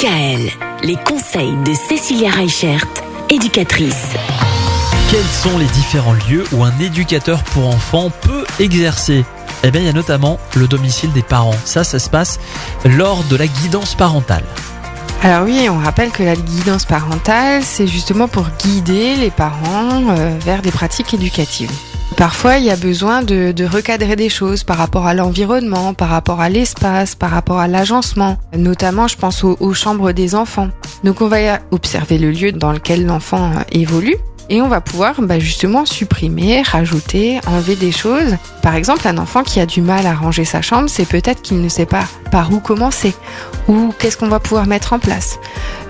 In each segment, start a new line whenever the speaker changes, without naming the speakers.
DKL, les conseils de Cécilia Reichert, éducatrice.
Quels sont les différents lieux où un éducateur pour enfants peut exercer? Eh bien, il y a notamment le domicile des parents. Ça, ça se passe lors de la guidance parentale.
Alors oui, on rappelle que la guidance parentale, c'est justement pour guider les parents euh, vers des pratiques éducatives. Parfois, il y a besoin de, recadrer des choses par rapport à l'environnement, par rapport à l'espace, par rapport à l'agencement. Notamment, je pense aux, aux chambres des enfants. Donc, on va observer le lieu dans lequel l'enfant euh, évolue et on va pouvoir bah, justement supprimer, rajouter, enlever des choses. Par exemple, un enfant qui a du mal à ranger sa chambre, c'est peut-être qu'il ne sait pas par où commencer ou qu'est-ce qu'on va pouvoir mettre en place.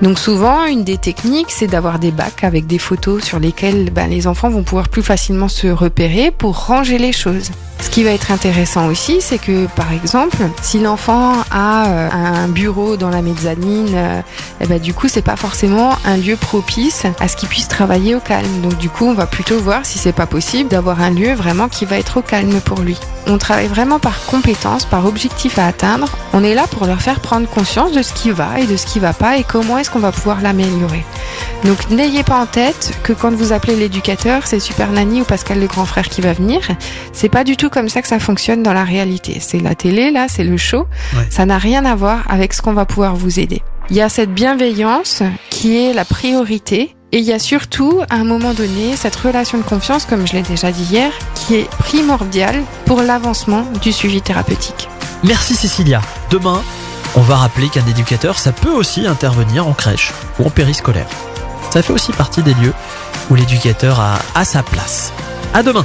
Donc souvent, une des techniques, c'est d'avoir des bacs avec des photos sur lesquelles bah, les enfants vont pouvoir plus facilement se repérer pour ranger les choses. Ce qui va être intéressant aussi, c'est que par exemple, si l'enfant a euh, un bureau dans la mezzanine, euh, eh ben, du coup, c'est pas forcément un lieu propice à ce qu'il puisse travailler au calme. Donc du coup, on va plutôt voir si c'est pas possible d'avoir un lieu vraiment qui va être au calme pour lui. On travaille vraiment par compétence, par objectif à atteindre. On est là pour leur faire prendre conscience de ce qui va et de ce qui va pas et comment est-ce qu'on va pouvoir l'améliorer. Donc n'ayez pas en tête que quand vous appelez l'éducateur, c'est Super Nanny ou Pascal le grand frère qui va venir. C'est pas du tout comme ça que ça fonctionne dans la réalité. C'est la télé là, c'est le show.
Ouais.
Ça n'a rien à voir avec ce qu'on va pouvoir vous aider. Il y a cette bienveillance qui est la priorité. Et il y a surtout, à un moment donné, cette relation de confiance, comme je l'ai déjà dit hier, qui est primordiale pour l'avancement du suivi thérapeutique.
Merci Cécilia. Demain, on va rappeler qu'un éducateur, ça peut aussi intervenir en crèche ou en périscolaire. Ça fait aussi partie des lieux où l'éducateur a, a sa place. À demain